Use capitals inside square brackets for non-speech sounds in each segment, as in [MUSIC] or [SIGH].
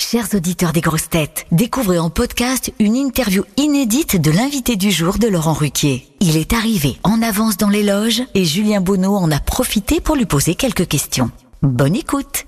Chers auditeurs des grosses têtes, découvrez en podcast une interview inédite de l'invité du jour de Laurent Ruquier. Il est arrivé en avance dans les loges et Julien Bonneau en a profité pour lui poser quelques questions. Bonne écoute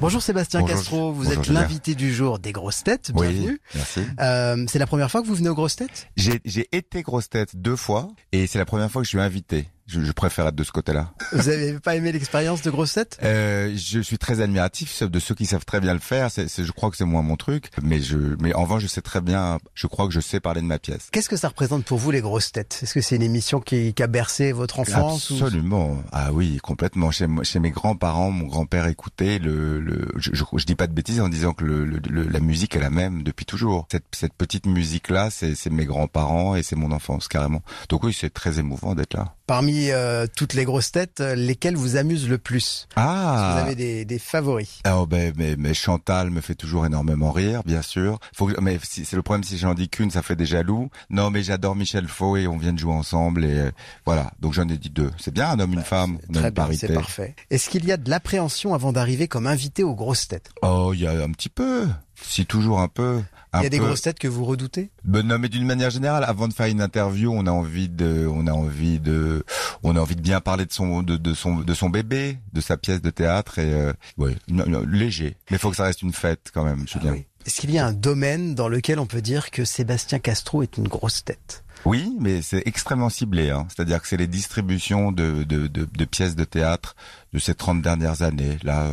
Bonjour Sébastien Bonjour, Castro, vous bonjour, êtes l'invité du jour des grosses têtes, Oui, bienvenue. merci. Euh, c'est la première fois que vous venez aux grosses têtes? J'ai j'ai été grosse tête deux fois et c'est la première fois que je suis invité. Je, je préfère être de ce côté-là. Vous avez pas aimé l'expérience de grosses têtes Euh, je suis très admiratif de ceux qui savent très bien le faire. C'est, c'est- je crois que c'est moins mon truc, mais je, mais en revanche, je sais très bien. Je crois que je sais parler de ma pièce. Qu'est-ce que ça représente pour vous les grosses têtes Est-ce que c'est une émission qui, qui a bercé votre enfance ou- Absolument. Ah oui, complètement. Chez, mes grands-parents, mon grand-père écoutait le, le je, je, je dis pas de bêtises en disant que le, le- le- la musique est la même depuis toujours. Cette, cette petite musique-là, c'est, c'est mes grands-parents et c'est mon enfance carrément. Donc oui, c'est très émouvant d'être là. Parmi euh, toutes les grosses têtes, euh, lesquelles vous amusent le plus? Ah. Vous avez des, des favoris? Oh ben, mais, mais Chantal me fait toujours énormément rire, bien sûr. Faut que, mais si, c'est le problème si j'en dis qu'une, ça fait des jaloux. Non, mais j'adore Michel Faux et on vient de jouer ensemble et euh, voilà. Donc j'en ai dit deux. C'est bien un homme, une femme, on a Très une bien, parité. c'est parfait. Est-ce qu'il y a de l'appréhension avant d'arriver comme invité aux grosses têtes? Oh, il y a un petit peu. Si toujours un peu. Un Il y a des peu. grosses têtes que vous redoutez Ben non, mais d'une manière générale, avant de faire une interview, on a envie de, on a envie de, on a envie de bien parler de son, de, de son, de son bébé, de sa pièce de théâtre et euh, ouais, non, non, léger. Mais il faut que ça reste une fête quand même, Julien. Ah oui. Est-ce qu'il y a un domaine dans lequel on peut dire que Sébastien Castro est une grosse tête? Oui, mais c'est extrêmement ciblé. Hein. C'est-à-dire que c'est les distributions de, de, de, de pièces de théâtre de ces 30 dernières années. Là,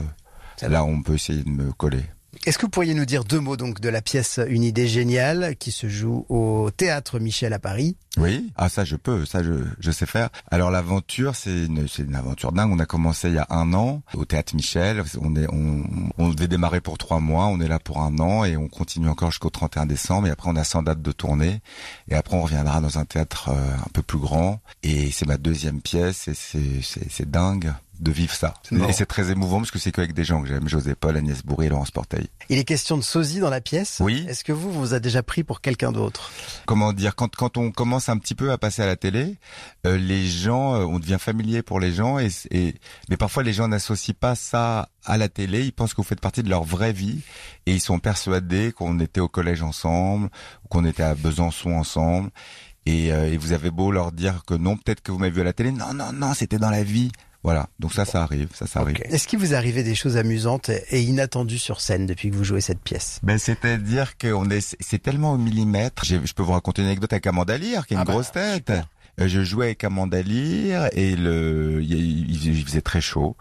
Ça là, on peut essayer de me coller. Est-ce que vous pourriez nous dire deux mots donc de la pièce Une idée géniale qui se joue au théâtre Michel à Paris? Oui. Ah ça, je peux. Ça, je, je sais faire. Alors l'aventure, c'est une, une aventure dingue. On a commencé il y a un an au théâtre Michel. On est, on, on devait démarrer pour trois mois. On est là pour un an et on continue encore jusqu'au 31 décembre. Et après, on a 100 dates de tournée. Et après, on reviendra dans un théâtre euh, un peu plus grand. Et c'est ma deuxième pièce et c'est dingue de vivre ça. Et c'est très émouvant parce que c'est qu'avec des gens que j'aime. José Paul, Agnès Bourré et Laurence Porteil. Il est question de sosie dans la pièce. Oui. Est-ce que vous, vous a déjà pris pour quelqu'un d'autre? Comment dire quand quand on commence un petit peu à passer à la télé, euh, les gens, euh, on devient familier pour les gens et, et mais parfois les gens n'associent pas ça à la télé. Ils pensent que vous faites partie de leur vraie vie et ils sont persuadés qu'on était au collège ensemble, qu'on était à Besançon ensemble. Et, euh, et vous avez beau leur dire que non, peut-être que vous m'avez vu à la télé. Non, non, non, c'était dans la vie. Voilà. Donc ça, ça arrive, ça, ça arrive. Est-ce qu'il vous arrivé des choses amusantes et inattendues sur scène depuis que vous jouez cette pièce? Ben, c'est-à-dire qu'on est, c'est tellement au millimètre. Je peux vous raconter une anecdote avec Amanda Lear, qui est une Ah bah, grosse tête. super. Euh, Je jouais avec Amanda Lear et le, il, faisait très chaud.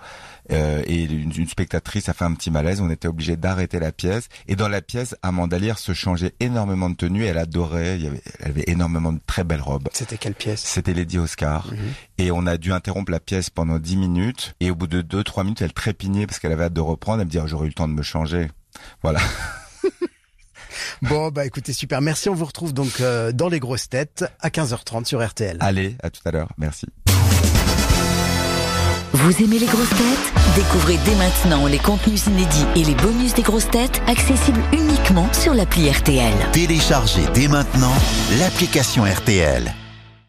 Euh, et une, une spectatrice a fait un petit malaise. On était obligé d'arrêter la pièce. Et dans la pièce, Amanda Lear se changeait énormément de tenue. Elle adorait. Il y avait, elle avait énormément de très belles robes. C'était quelle pièce? C'était Lady Oscar. Mhm. Et on a dû interrompre la pièce pendant 10 minutes. Et au bout de 2-3 minutes, elle trépignait parce qu'elle avait hâte de reprendre. Elle me dit, oh, j'aurais eu le temps de me changer. Voilà. [LAUGHS] Bon, bah écoutez, super. Merci. On vous retrouve donc euh, dans les grosses têtes à 15h30 sur RTL. Allez, à tout à l'heure. Merci. Vous aimez les grosses têtes? Découvrez dès maintenant les contenus inédits et les bonus des grosses têtes accessibles uniquement sur l'appli RTL. Téléchargez dès maintenant l'application RTL.